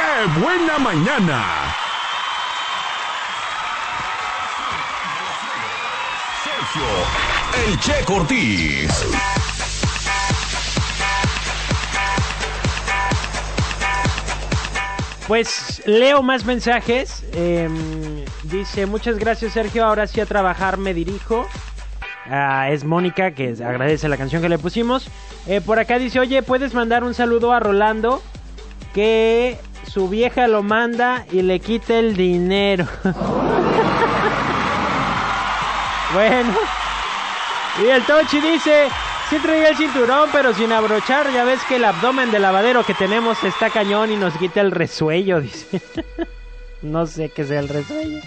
¡Qué buena mañana! Sergio, el Che Cortés. Pues leo más mensajes. Em, dice, muchas gracias Sergio, ahora sí a trabajar me dirijo. Ah, es Mónica que agradece la canción que le pusimos. Eh, por acá dice, oye, ¿puedes mandar un saludo a Rolando? Que su vieja lo manda y le quita el dinero. bueno. Y el Tochi dice, sí traía el cinturón, pero sin abrochar. Ya ves que el abdomen de lavadero que tenemos está cañón y nos quita el resuello, dice. no sé qué sea el resuello.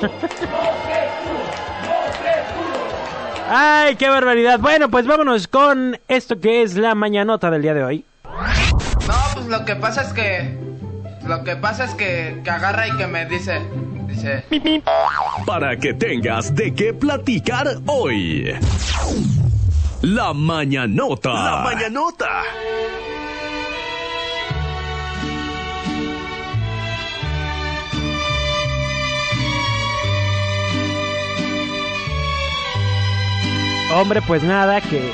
Ay, qué barbaridad. Bueno, pues vámonos con esto que es la mañanota del día de hoy. No, pues lo que pasa es que. Lo que pasa es que, que agarra y que me dice. Dice. Para que tengas de qué platicar hoy. La mañanota. La mañanota. Hombre, pues nada, que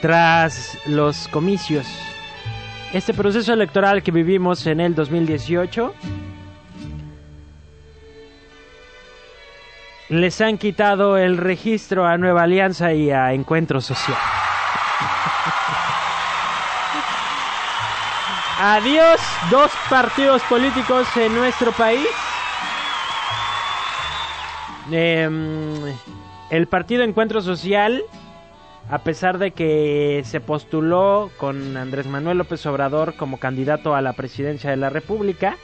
tras los comicios, este proceso electoral que vivimos en el 2018, les han quitado el registro a Nueva Alianza y a Encuentro Social. Adiós, dos partidos políticos en nuestro país. Em, el partido Encuentro Social, a pesar de que se postuló con Andrés Manuel López Obrador como candidato a la presidencia de la República,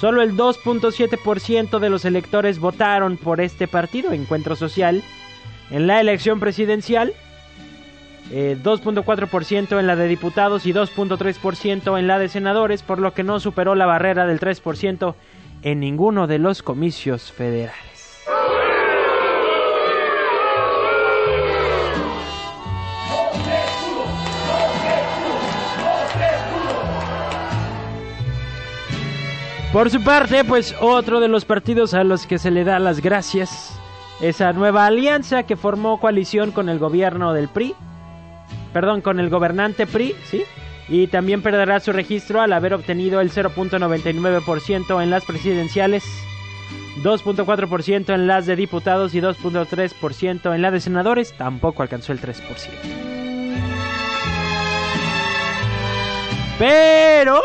solo el 2.7% de los electores votaron por este partido, Encuentro Social, en la elección presidencial. 2.4% en la de diputados y 2.3% en la de senadores, por lo que no superó la barrera del 3% en ninguno de los comicios federales. Por su parte, pues otro de los partidos a los que se le da las gracias, esa nueva alianza que formó coalición con el gobierno del PRI, perdón, con el gobernante PRI, ¿sí? Y también perderá su registro al haber obtenido el 0.99% en las presidenciales, 2.4% en las de diputados y 2.3% en la de senadores, tampoco alcanzó el 3%. Pero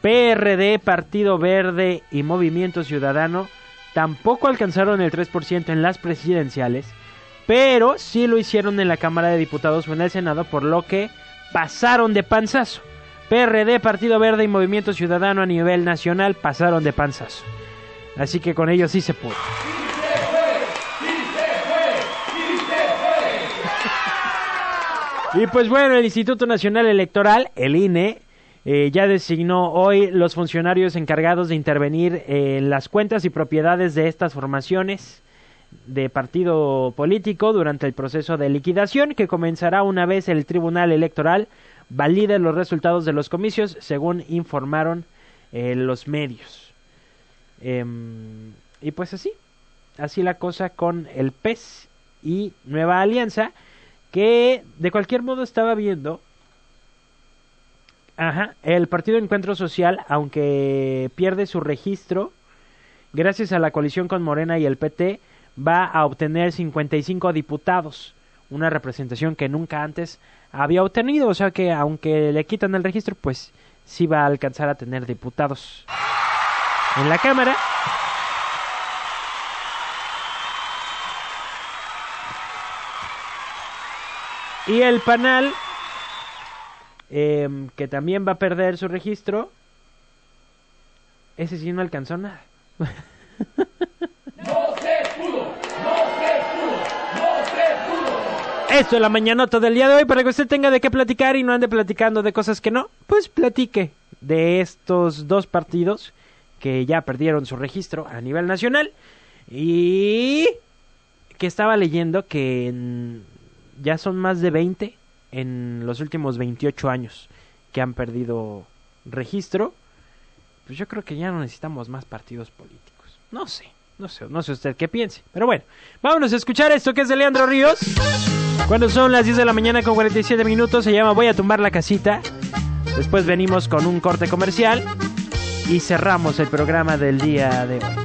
PRD, Partido Verde y Movimiento Ciudadano tampoco alcanzaron el 3% en las presidenciales, pero sí lo hicieron en la Cámara de Diputados o en el Senado, por lo que pasaron de panzazo. PRD, Partido Verde y Movimiento Ciudadano a nivel nacional pasaron de panzazo. Así que con ellos sí se pudo. Y pues bueno, el Instituto Nacional Electoral, el INE, eh, ya designó hoy los funcionarios encargados de intervenir en las cuentas y propiedades de estas formaciones de partido político durante el proceso de liquidación que comenzará una vez el Tribunal Electoral valide los resultados de los comicios, según informaron eh, los medios. Em, y pues así, así la cosa con el PES y Nueva Alianza, que de cualquier modo estaba viendo Ajá, el Partido Encuentro Social, aunque pierde su registro, gracias a la coalición con Morena y el PT, va a obtener 55 diputados, una representación que nunca antes había obtenido, o sea que aunque le quitan el registro, pues sí va a alcanzar a tener diputados en la Cámara. Y el panel Em, que también va a perder su registro. Ese sí no alcanzó nada. No se pudo, no se pudo, no se pudo. Esto es la mañanota del día de hoy para que usted tenga de qué platicar y no ande platicando de cosas que no. Pues platique de estos dos partidos que ya perdieron su registro a nivel nacional y que estaba leyendo que ya son más de 20 en los últimos 28 años que han perdido registro, pues yo creo que ya no necesitamos más partidos políticos. No sé, no sé, no sé usted qué piense. Pero bueno, vámonos a escuchar esto que es de Leandro Ríos. Cuando son las 10 de la mañana con 47 minutos, se llama Voy a tumbar la casita. Después venimos con un corte comercial y cerramos el programa del día de hoy.